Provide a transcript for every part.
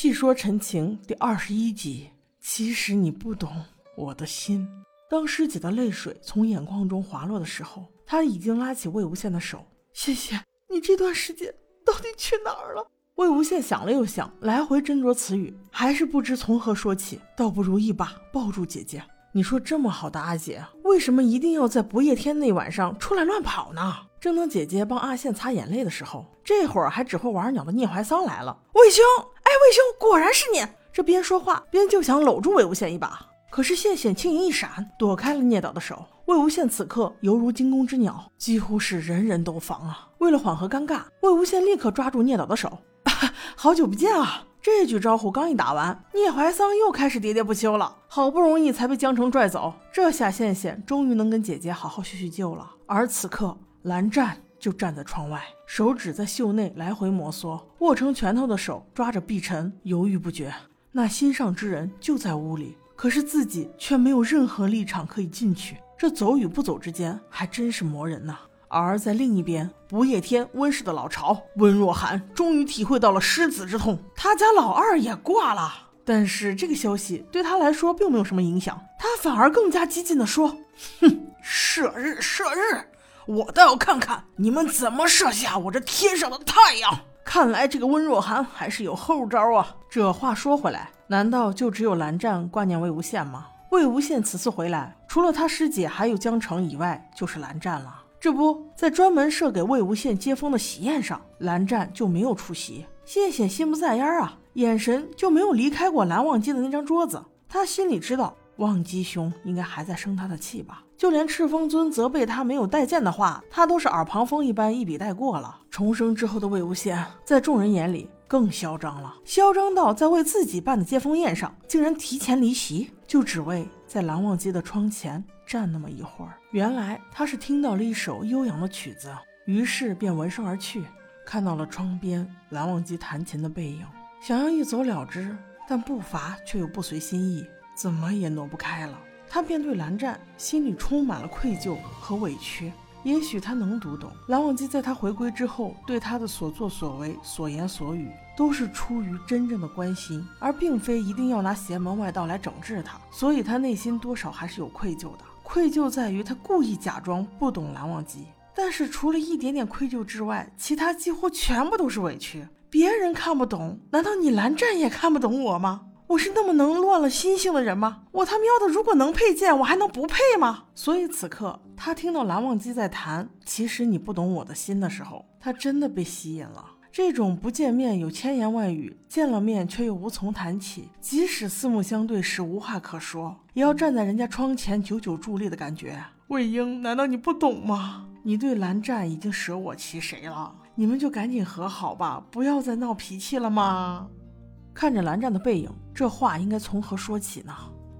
细说陈情第二十一集。其实你不懂我的心。当师姐的泪水从眼眶中滑落的时候，她已经拉起魏无羡的手。谢谢你，这段时间到底去哪儿了？魏无羡想了又想，来回斟酌词语，还是不知从何说起。倒不如一把抱住姐姐。你说这么好的阿姐，为什么一定要在不夜天那晚上出来乱跑呢？正当姐姐帮阿羡擦眼泪的时候，这会儿还只会玩鸟的聂怀桑来了。魏兄，哎，魏兄，果然是你！这边说话边就想搂住魏无羡一把，可是谢显轻盈一闪，躲开了聂导的手。魏无羡此刻犹如惊弓之鸟，几乎是人人都防啊。为了缓和尴尬，魏无羡立刻抓住聂导的手。啊 好久不见啊！这句招呼刚一打完，聂怀桑又开始喋喋不休了。好不容易才被江城拽走，这下羡羡终于能跟姐姐好好叙叙旧了。而此刻，蓝湛就站在窗外，手指在袖内来回摩挲，握成拳头的手抓着碧晨，犹豫不决。那心上之人就在屋里，可是自己却没有任何立场可以进去。这走与不走之间，还真是磨人呐。而在另一边，不夜天温室的老巢温若寒终于体会到了失子之痛，他家老二也挂了。但是这个消息对他来说并没有什么影响，他反而更加激进地说：“哼，射日射日，我倒要看看你们怎么射下我这天上的太阳。”看来这个温若寒还是有后招啊。这话说回来，难道就只有蓝湛挂念魏无羡吗？魏无羡此次回来，除了他师姐还有江澄以外，就是蓝湛了。这不在专门设给魏无羡接风的喜宴上，蓝湛就没有出席。谢显心不在焉啊，眼神就没有离开过蓝忘机的那张桌子。他心里知道，忘机兄应该还在生他的气吧。就连赤峰尊责备他没有待见的话，他都是耳旁风一般一笔带过了。重生之后的魏无羡，在众人眼里更嚣张了，嚣张到在为自己办的接风宴上，竟然提前离席，就只为在蓝忘机的窗前。站那么一会儿，原来他是听到了一首悠扬的曲子，于是便闻声而去，看到了窗边蓝忘机弹琴的背影，想要一走了之，但步伐却又不随心意，怎么也挪不开了。他便对蓝湛心里充满了愧疚和委屈。也许他能读懂蓝忘机在他回归之后对他的所作所为、所言所语，都是出于真正的关心，而并非一定要拿邪门外道来整治他。所以他内心多少还是有愧疚的。愧疚在于他故意假装不懂蓝忘机，但是除了一点点愧疚之外，其他几乎全部都是委屈。别人看不懂，难道你蓝湛也看不懂我吗？我是那么能乱了心性的人吗？我他喵的，如果能配剑，我还能不配吗？所以此刻他听到蓝忘机在弹“其实你不懂我的心”的时候，他真的被吸引了。这种不见面有千言万语，见了面却又无从谈起，即使四目相对时无话可说，也要站在人家窗前久久伫立的感觉。魏婴，难道你不懂吗？你对蓝湛已经舍我其谁了？你们就赶紧和好吧，不要再闹脾气了吗？看着蓝湛的背影，这话应该从何说起呢？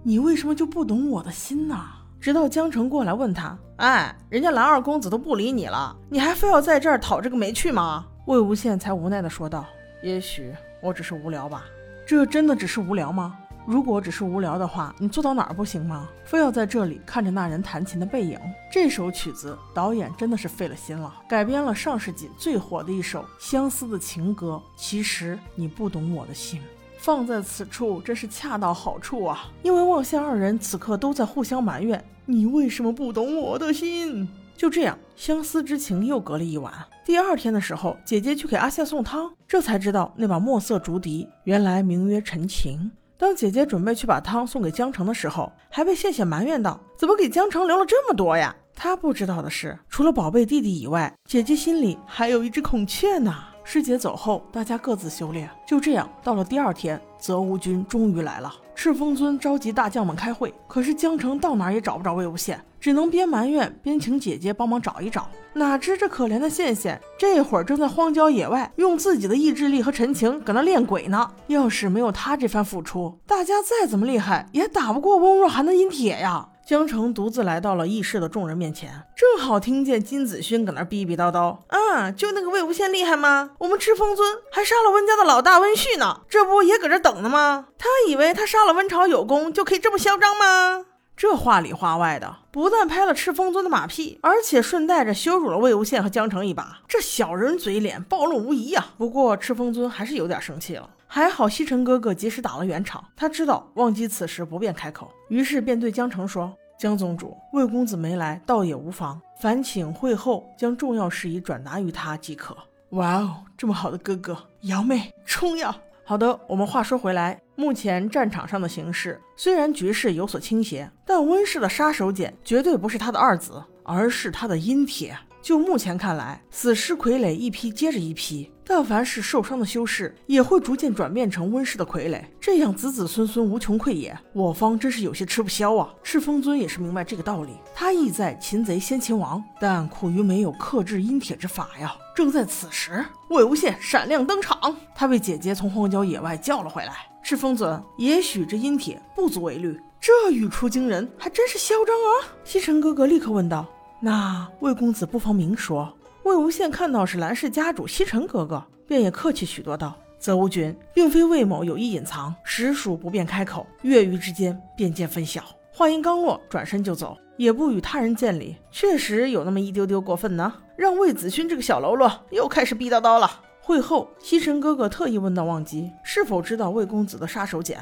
你为什么就不懂我的心呢？直到江澄过来问他，哎，人家蓝二公子都不理你了，你还非要在这儿讨这个没趣吗？魏无羡才无奈的说道：“也许我只是无聊吧。这真的只是无聊吗？如果只是无聊的话，你坐到哪儿不行吗？非要在这里看着那人弹琴的背影？这首曲子导演真的是费了心了，改编了上世纪最火的一首相思的情歌。其实你不懂我的心，放在此处真是恰到好处啊！因为望羡二人此刻都在互相埋怨，你为什么不懂我的心？就这样，相思之情又隔了一晚。”第二天的时候，姐姐去给阿羡送汤，这才知道那把墨色竹笛原来名曰陈情。当姐姐准备去把汤送给江城的时候，还被羡羡埋怨道：“怎么给江城留了这么多呀？”她不知道的是，除了宝贝弟弟以外，姐姐心里还有一只孔雀呢。师姐走后，大家各自修炼。就这样，到了第二天，泽无君终于来了。赤峰尊召集大将们开会，可是江城到哪儿也找不着魏无羡，只能边埋怨边请姐姐帮忙找一找。哪知这可怜的羡羡，这会儿正在荒郊野外，用自己的意志力和陈情搁那练鬼呢。要是没有他这番付出，大家再怎么厉害，也打不过翁若寒的阴铁呀。江城独自来到了议事的众人面前，正好听见金子勋搁那逼逼叨叨：“啊，就那个魏无羡厉害吗？我们赤峰尊还杀了温家的老大温旭呢，这不也搁这等呢吗？他以为他杀了温朝有功就可以这么嚣张吗？”这话里话外的，不但拍了赤峰尊的马屁，而且顺带着羞辱了魏无羡和江城一把。这小人嘴脸暴露无遗呀！不过赤峰尊还是有点生气了。还好西城哥哥及时打了圆场，他知道忘机此时不便开口，于是便对江澄说：“江宗主，魏公子没来，倒也无妨，烦请会后将重要事宜转达于他即可。”哇哦，这么好的哥哥，瑶妹冲呀！好的，我们话说回来，目前战场上的形势虽然局势有所倾斜，但温氏的杀手锏绝对不是他的二子，而是他的阴铁。就目前看来，死尸傀儡一批接着一批，但凡是受伤的修士，也会逐渐转变成温氏的傀儡，这样子子孙孙无穷匮也。我方真是有些吃不消啊！赤峰尊也是明白这个道理，他意在擒贼先擒王，但苦于没有克制阴铁之法呀。正在此时，魏无羡闪亮登场，他被姐姐从荒郊野外叫了回来。赤峰尊，也许这阴铁不足为虑，这语出惊人，还真是嚣张啊！西城哥哥立刻问道。那魏公子不妨明说。魏无羡看到是蓝氏家主西城哥哥，便也客气许多道：“泽无君，并非魏某有意隐藏，实属不便开口。月余之间，便见分晓。”话音刚落，转身就走，也不与他人见礼，确实有那么一丢丢过分呢。让魏子勋这个小喽啰又开始逼叨叨了。会后，西城哥哥特意问到忘机是否知道魏公子的杀手锏，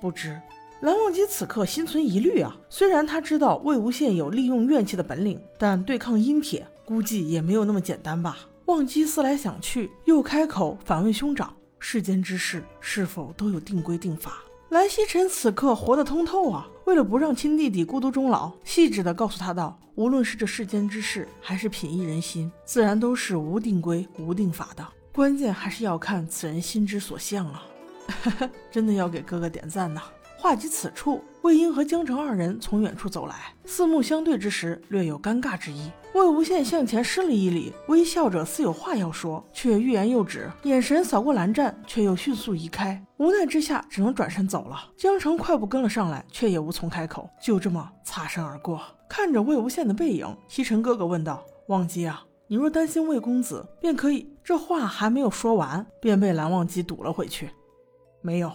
不知。蓝忘机此刻心存疑虑啊，虽然他知道魏无羡有利用怨气的本领，但对抗阴铁估计也没有那么简单吧。忘机思来想去，又开口反问兄长：世间之事是否都有定规定法？蓝曦臣此刻活得通透啊，为了不让亲弟弟孤独终老，细致地告诉他道：无论是这世间之事，还是品诣人心，自然都是无定规、无定法的，关键还是要看此人心之所向啊。真的要给哥哥点赞呐！话及此处，魏婴和江澄二人从远处走来，四目相对之时，略有尴尬之意。魏无羡向前施了一礼，微笑着似有话要说，却欲言又止，眼神扫过蓝湛，却又迅速移开。无奈之下，只能转身走了。江澄快步跟了上来，却也无从开口，就这么擦身而过。看着魏无羡的背影，西城哥哥问道：“忘机啊，你若担心魏公子，便可以……”这话还没有说完，便被蓝忘机堵了回去。没有。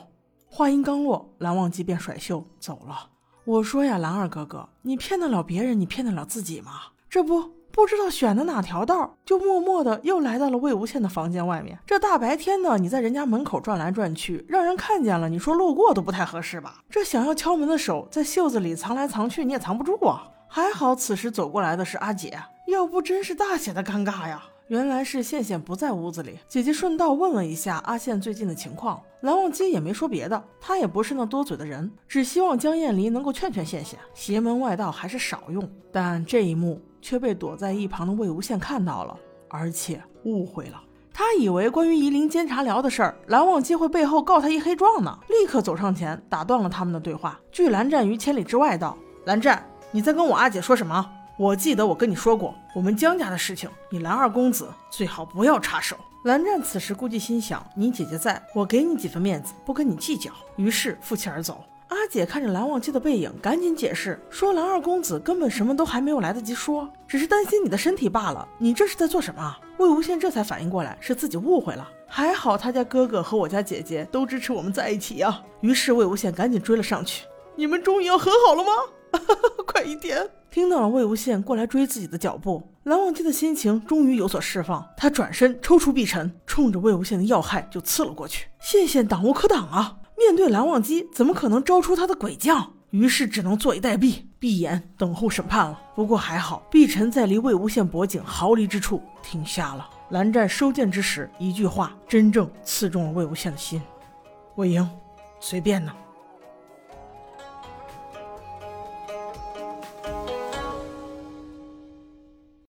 话音刚落，蓝忘机便甩袖走了。我说呀，蓝二哥哥，你骗得了别人，你骗得了自己吗？这不不知道选的哪条道，就默默的又来到了魏无羡的房间外面。这大白天的，你在人家门口转来转去，让人看见了，你说路过都不太合适吧？这想要敲门的手在袖子里藏来藏去，你也藏不住啊。还好此时走过来的是阿姐，要不真是大写的尴尬呀。原来是羡羡不在屋子里，姐姐顺道问了一下阿羡最近的情况。蓝忘机也没说别的，他也不是那多嘴的人，只希望江厌离能够劝劝羡羡，邪门外道还是少用。但这一幕却被躲在一旁的魏无羡看到了，而且误会了。他以为关于夷陵监察寮的事儿，蓝忘机会背后告他一黑状呢，立刻走上前打断了他们的对话，拒蓝湛于千里之外，道：“蓝湛，你在跟我阿姐说什么？”我记得我跟你说过，我们江家的事情，你蓝二公子最好不要插手。蓝湛此时估计心想，你姐姐在，我给你几分面子，不跟你计较。于是负气而走。阿姐看着蓝忘机的背影，赶紧解释说，蓝二公子根本什么都还没有来得及说，只是担心你的身体罢了。你这是在做什么？魏无羡这才反应过来，是自己误会了。还好他家哥哥和我家姐姐都支持我们在一起呀。于是魏无羡赶紧追了上去。你们终于要和好了吗？快一点！听到了魏无羡过来追自己的脚步，蓝忘机的心情终于有所释放。他转身抽出碧尘，冲着魏无羡的要害就刺了过去。羡羡挡无可挡啊！面对蓝忘机，怎么可能招出他的鬼将？于是只能坐以待毙，闭眼等候审判了。不过还好，碧尘在离魏无羡脖颈毫厘之处停下了。蓝湛收剑之时，一句话真正刺中了魏无羡的心：“魏婴，随便呢。”